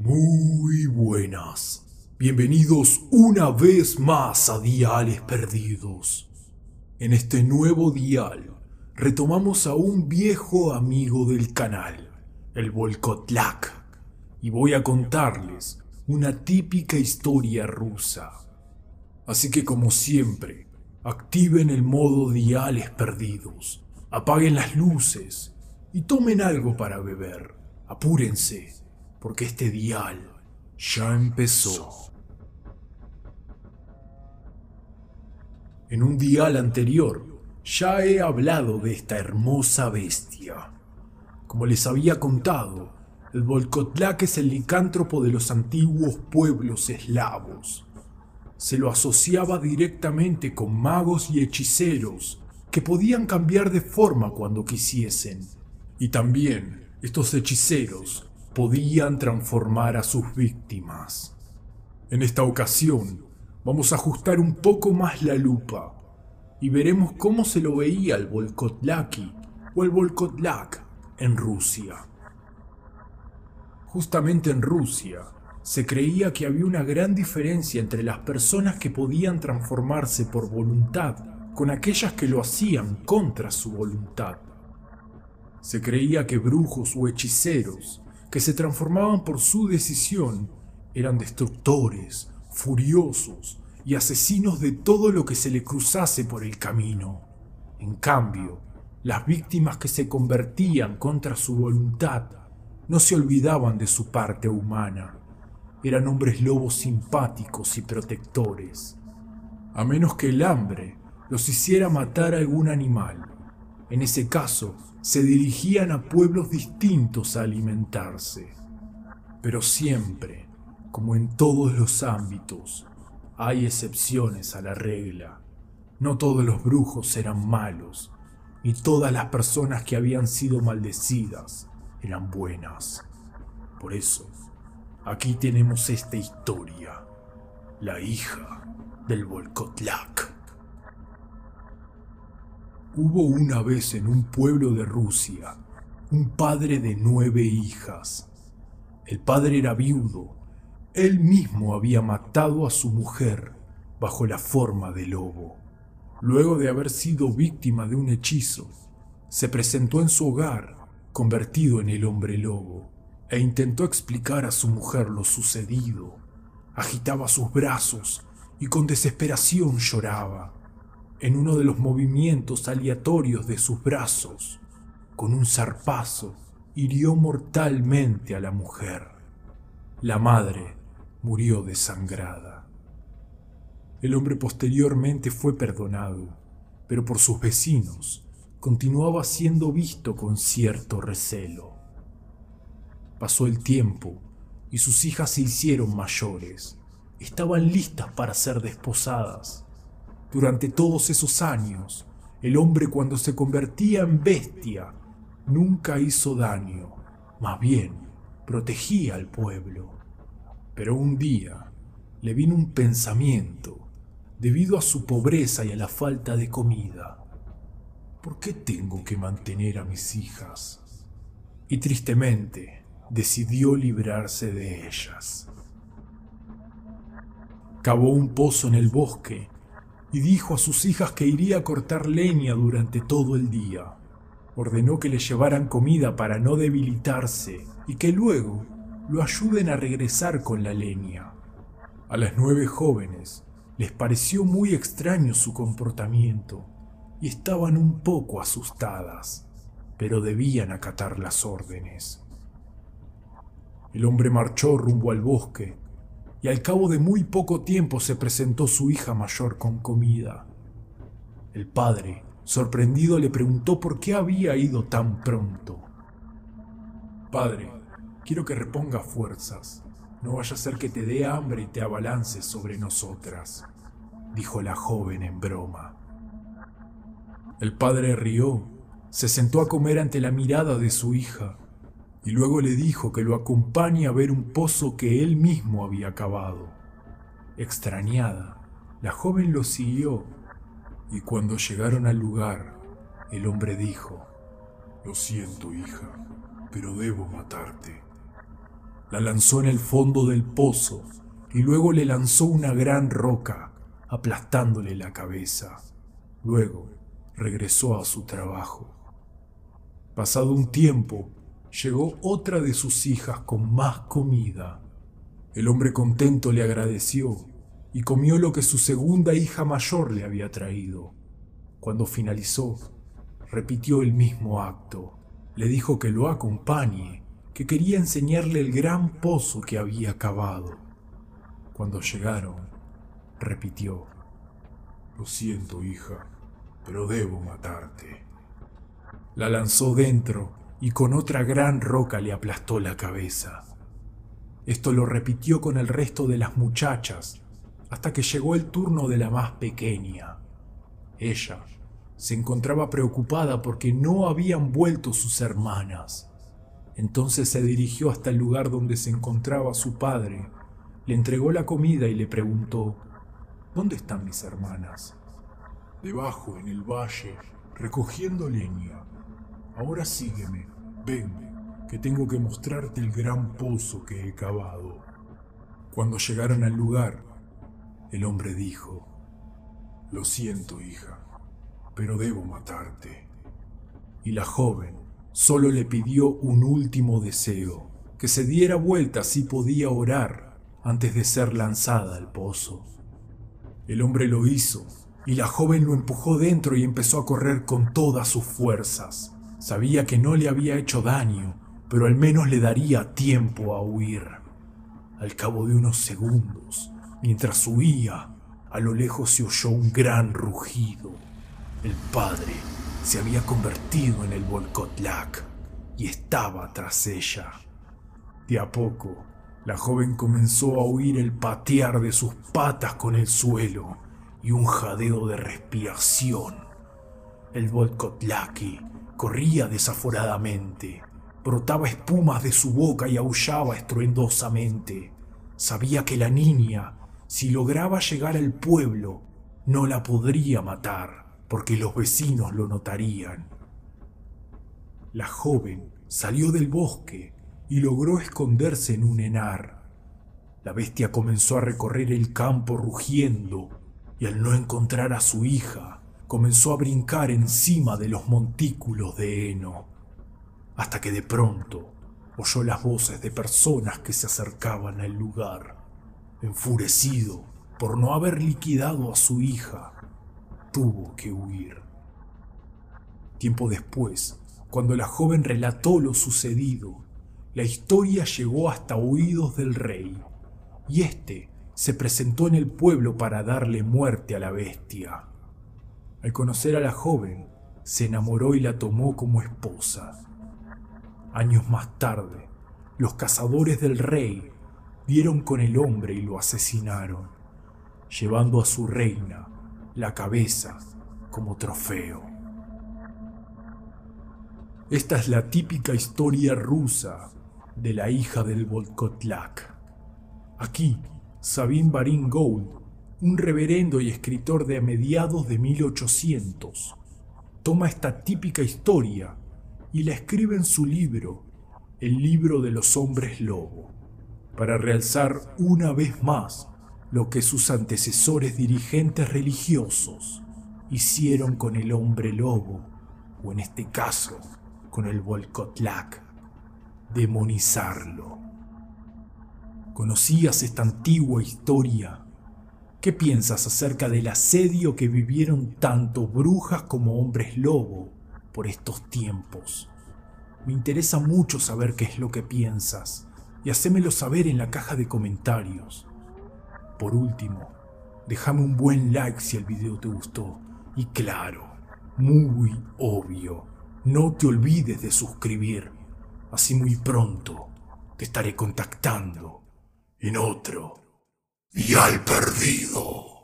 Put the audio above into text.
Muy buenas. Bienvenidos una vez más a Diales Perdidos. En este nuevo dial retomamos a un viejo amigo del canal, el Volkotlak, y voy a contarles una típica historia rusa. Así que como siempre, activen el modo Diales Perdidos, apaguen las luces y tomen algo para beber. Apúrense, porque este dial ya empezó. En un dial anterior ya he hablado de esta hermosa bestia. Como les había contado, el Volkotlak es el licántropo de los antiguos pueblos eslavos. Se lo asociaba directamente con magos y hechiceros que podían cambiar de forma cuando quisiesen. Y también estos hechiceros podían transformar a sus víctimas. En esta ocasión, vamos a ajustar un poco más la lupa y veremos cómo se lo veía el Volkotlaki o el Volkotlak en Rusia. Justamente en Rusia se creía que había una gran diferencia entre las personas que podían transformarse por voluntad con aquellas que lo hacían contra su voluntad. Se creía que brujos o hechiceros que se transformaban por su decisión eran destructores, furiosos y asesinos de todo lo que se le cruzase por el camino. En cambio, las víctimas que se convertían contra su voluntad no se olvidaban de su parte humana. Eran hombres lobos simpáticos y protectores. A menos que el hambre los hiciera matar a algún animal. En ese caso, se dirigían a pueblos distintos a alimentarse. Pero siempre, como en todos los ámbitos, hay excepciones a la regla. No todos los brujos eran malos, ni todas las personas que habían sido maldecidas eran buenas. Por eso, aquí tenemos esta historia, la hija del Volkotlak. Hubo una vez en un pueblo de Rusia un padre de nueve hijas. El padre era viudo. Él mismo había matado a su mujer bajo la forma de lobo. Luego de haber sido víctima de un hechizo, se presentó en su hogar, convertido en el hombre lobo, e intentó explicar a su mujer lo sucedido. Agitaba sus brazos y con desesperación lloraba en uno de los movimientos aleatorios de sus brazos, con un zarpazo, hirió mortalmente a la mujer. La madre murió desangrada. El hombre posteriormente fue perdonado, pero por sus vecinos continuaba siendo visto con cierto recelo. Pasó el tiempo y sus hijas se hicieron mayores. Estaban listas para ser desposadas durante todos esos años, el hombre cuando se convertía en bestia nunca hizo daño, más bien protegía al pueblo. Pero un día le vino un pensamiento debido a su pobreza y a la falta de comida. ¿Por qué tengo que mantener a mis hijas? Y tristemente decidió librarse de ellas. Cavó un pozo en el bosque y dijo a sus hijas que iría a cortar leña durante todo el día. Ordenó que le llevaran comida para no debilitarse y que luego lo ayuden a regresar con la leña. A las nueve jóvenes les pareció muy extraño su comportamiento y estaban un poco asustadas, pero debían acatar las órdenes. El hombre marchó rumbo al bosque y al cabo de muy poco tiempo se presentó su hija mayor con comida. El padre, sorprendido, le preguntó por qué había ido tan pronto. Padre, quiero que reponga fuerzas. No vaya a ser que te dé hambre y te abalances sobre nosotras, dijo la joven en broma. El padre rió, se sentó a comer ante la mirada de su hija y luego le dijo que lo acompañe a ver un pozo que él mismo había cavado. Extrañada, la joven lo siguió y cuando llegaron al lugar, el hombre dijo, Lo siento, hija, pero debo matarte. La lanzó en el fondo del pozo y luego le lanzó una gran roca, aplastándole la cabeza. Luego regresó a su trabajo. Pasado un tiempo, llegó otra de sus hijas con más comida. El hombre contento le agradeció y comió lo que su segunda hija mayor le había traído. Cuando finalizó, repitió el mismo acto. Le dijo que lo acompañe, que quería enseñarle el gran pozo que había cavado. Cuando llegaron, repitió, Lo siento, hija, pero debo matarte. La lanzó dentro y con otra gran roca le aplastó la cabeza. Esto lo repitió con el resto de las muchachas hasta que llegó el turno de la más pequeña. Ella se encontraba preocupada porque no habían vuelto sus hermanas. Entonces se dirigió hasta el lugar donde se encontraba su padre, le entregó la comida y le preguntó, ¿Dónde están mis hermanas? Debajo, en el valle, recogiendo leña. Ahora sígueme, ven, que tengo que mostrarte el gran pozo que he cavado. Cuando llegaron al lugar, el hombre dijo, Lo siento, hija, pero debo matarte. Y la joven solo le pidió un último deseo, que se diera vuelta si podía orar antes de ser lanzada al pozo. El hombre lo hizo, y la joven lo empujó dentro y empezó a correr con todas sus fuerzas. Sabía que no le había hecho daño, pero al menos le daría tiempo a huir. Al cabo de unos segundos, mientras huía, a lo lejos se oyó un gran rugido. El padre se había convertido en el Volkotlak y estaba tras ella. De a poco, la joven comenzó a oír el patear de sus patas con el suelo y un jadeo de respiración. El Volkotlaki Corría desaforadamente, brotaba espumas de su boca y aullaba estruendosamente. Sabía que la niña, si lograba llegar al pueblo, no la podría matar, porque los vecinos lo notarían. La joven salió del bosque y logró esconderse en un enar. La bestia comenzó a recorrer el campo rugiendo y al no encontrar a su hija, comenzó a brincar encima de los montículos de heno, hasta que de pronto oyó las voces de personas que se acercaban al lugar. Enfurecido por no haber liquidado a su hija, tuvo que huir. Tiempo después, cuando la joven relató lo sucedido, la historia llegó hasta oídos del rey, y éste se presentó en el pueblo para darle muerte a la bestia. Al conocer a la joven, se enamoró y la tomó como esposa. Años más tarde, los cazadores del rey dieron con el hombre y lo asesinaron, llevando a su reina la cabeza como trofeo. Esta es la típica historia rusa de la hija del Volkotlak. Aquí, Sabine Barin Gould un reverendo y escritor de a mediados de 1800, toma esta típica historia y la escribe en su libro, El libro de los hombres lobo, para realzar una vez más lo que sus antecesores dirigentes religiosos hicieron con el hombre lobo, o en este caso, con el Volkotlak, demonizarlo. ¿Conocías esta antigua historia ¿Qué piensas acerca del asedio que vivieron tanto brujas como hombres lobo por estos tiempos? Me interesa mucho saber qué es lo que piensas y hacémelo saber en la caja de comentarios. Por último, déjame un buen like si el video te gustó y claro, muy obvio, no te olvides de suscribir, así muy pronto te estaré contactando en otro y al perdido.